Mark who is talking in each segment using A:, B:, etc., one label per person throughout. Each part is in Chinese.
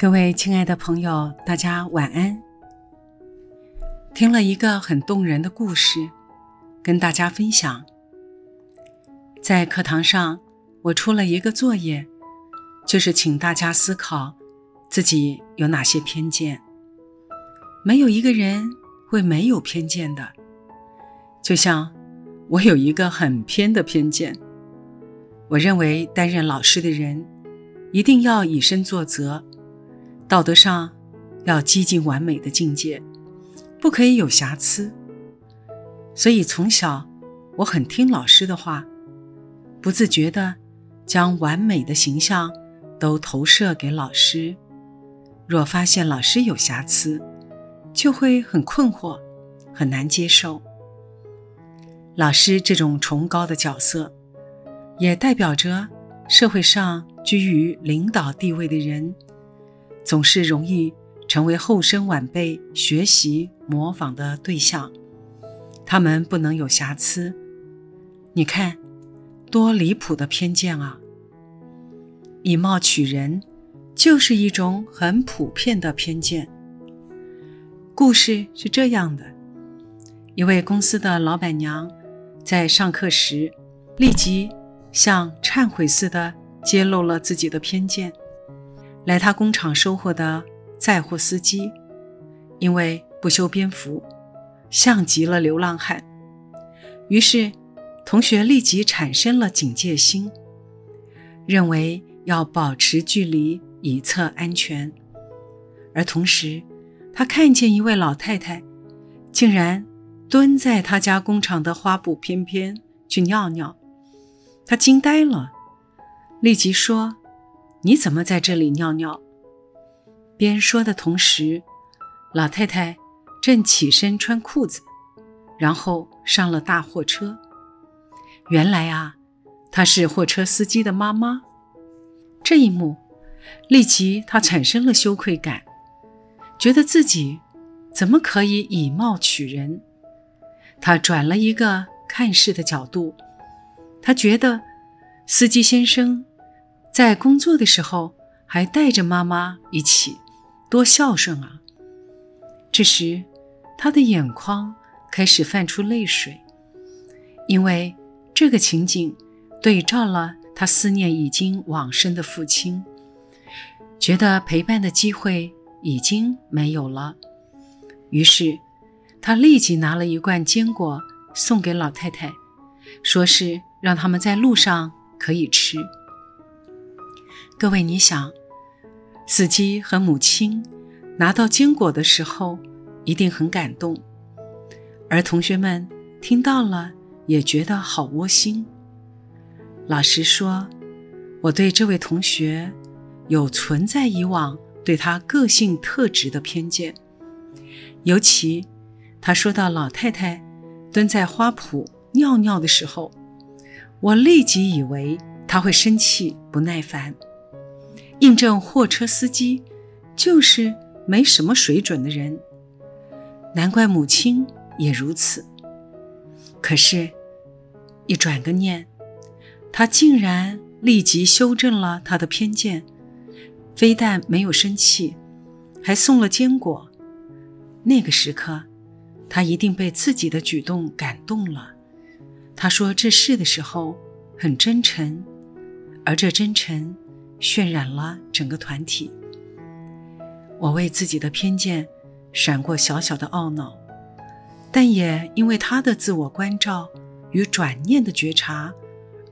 A: 各位亲爱的朋友，大家晚安。听了一个很动人的故事，跟大家分享。在课堂上，我出了一个作业，就是请大家思考自己有哪些偏见。没有一个人会没有偏见的，就像我有一个很偏的偏见。我认为担任老师的人一定要以身作则。道德上要接近完美的境界，不可以有瑕疵。所以从小我很听老师的话，不自觉地将完美的形象都投射给老师。若发现老师有瑕疵，就会很困惑，很难接受。老师这种崇高的角色，也代表着社会上居于领导地位的人。总是容易成为后生晚辈学习模仿的对象，他们不能有瑕疵。你看，多离谱的偏见啊！以貌取人，就是一种很普遍的偏见。故事是这样的：一位公司的老板娘在上课时，立即像忏悔似的揭露了自己的偏见。来他工厂收货的载货司机，因为不修边幅，像极了流浪汉。于是，同学立即产生了警戒心，认为要保持距离以测安全。而同时，他看见一位老太太，竟然蹲在他家工厂的花圃边边去尿尿，他惊呆了，立即说。你怎么在这里尿尿？边说的同时，老太太正起身穿裤子，然后上了大货车。原来啊，她是货车司机的妈妈。这一幕，立即她产生了羞愧感，觉得自己怎么可以以貌取人？她转了一个看事的角度，她觉得司机先生。在工作的时候还带着妈妈一起，多孝顺啊！这时，他的眼眶开始泛出泪水，因为这个情景对照了他思念已经往生的父亲，觉得陪伴的机会已经没有了。于是，他立即拿了一罐坚果送给老太太，说是让他们在路上可以吃。各位，你想，司机和母亲拿到坚果的时候，一定很感动，而同学们听到了也觉得好窝心。老实说，我对这位同学有存在以往对他个性特质的偏见，尤其他说到老太太蹲在花圃尿尿的时候，我立即以为他会生气不耐烦。印证货车司机就是没什么水准的人，难怪母亲也如此。可是，一转个念，他竟然立即修正了他的偏见，非但没有生气，还送了坚果。那个时刻，他一定被自己的举动感动了。他说这事的时候很真诚，而这真诚。渲染了整个团体。我为自己的偏见闪过小小的懊恼，但也因为他的自我关照与转念的觉察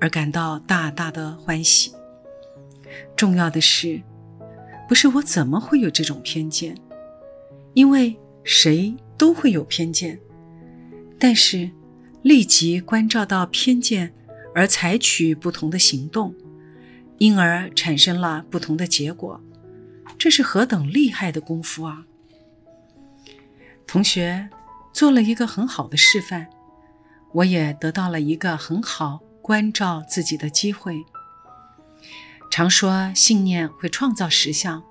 A: 而感到大大的欢喜。重要的是，不是我怎么会有这种偏见，因为谁都会有偏见，但是立即关照到偏见而采取不同的行动。因而产生了不同的结果，这是何等厉害的功夫啊！同学做了一个很好的示范，我也得到了一个很好关照自己的机会。常说信念会创造实相，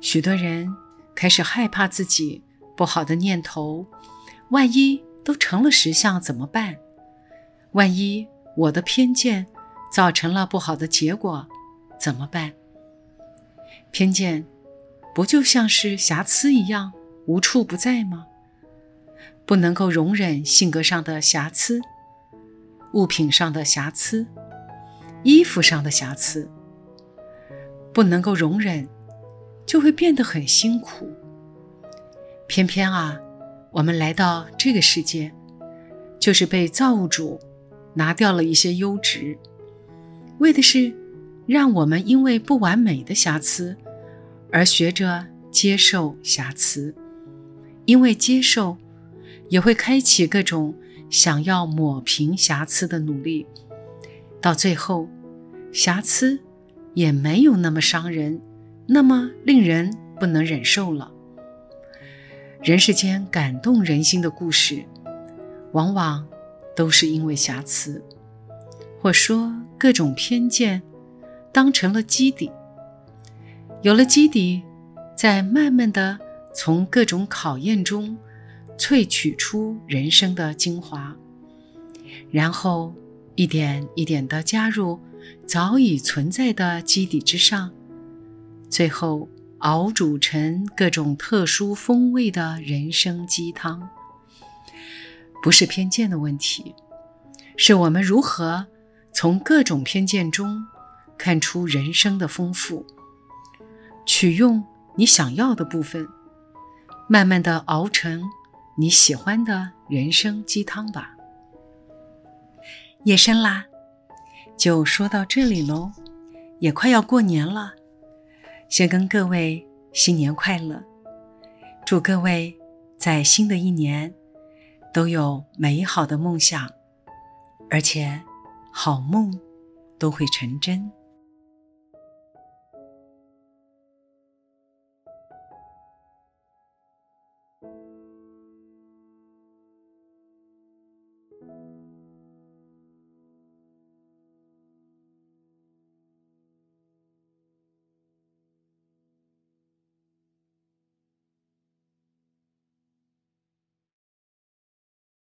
A: 许多人开始害怕自己不好的念头，万一都成了实相怎么办？万一我的偏见造成了不好的结果怎么办？偏见不就像是瑕疵一样无处不在吗？不能够容忍性格上的瑕疵，物品上的瑕疵。衣服上的瑕疵不能够容忍，就会变得很辛苦。偏偏啊，我们来到这个世界，就是被造物主拿掉了一些优质，为的是让我们因为不完美的瑕疵而学着接受瑕疵，因为接受也会开启各种想要抹平瑕疵的努力。到最后，瑕疵也没有那么伤人，那么令人不能忍受了。人世间感动人心的故事，往往都是因为瑕疵，或说各种偏见，当成了基底。有了基底，再慢慢的从各种考验中萃取出人生的精华，然后。一点一点的加入早已存在的基底之上，最后熬煮成各种特殊风味的人生鸡汤。不是偏见的问题，是我们如何从各种偏见中看出人生的丰富，取用你想要的部分，慢慢的熬成你喜欢的人生鸡汤吧。夜深啦，就说到这里喽，也快要过年了，先跟各位新年快乐，祝各位在新的一年都有美好的梦想，而且好梦都会成真。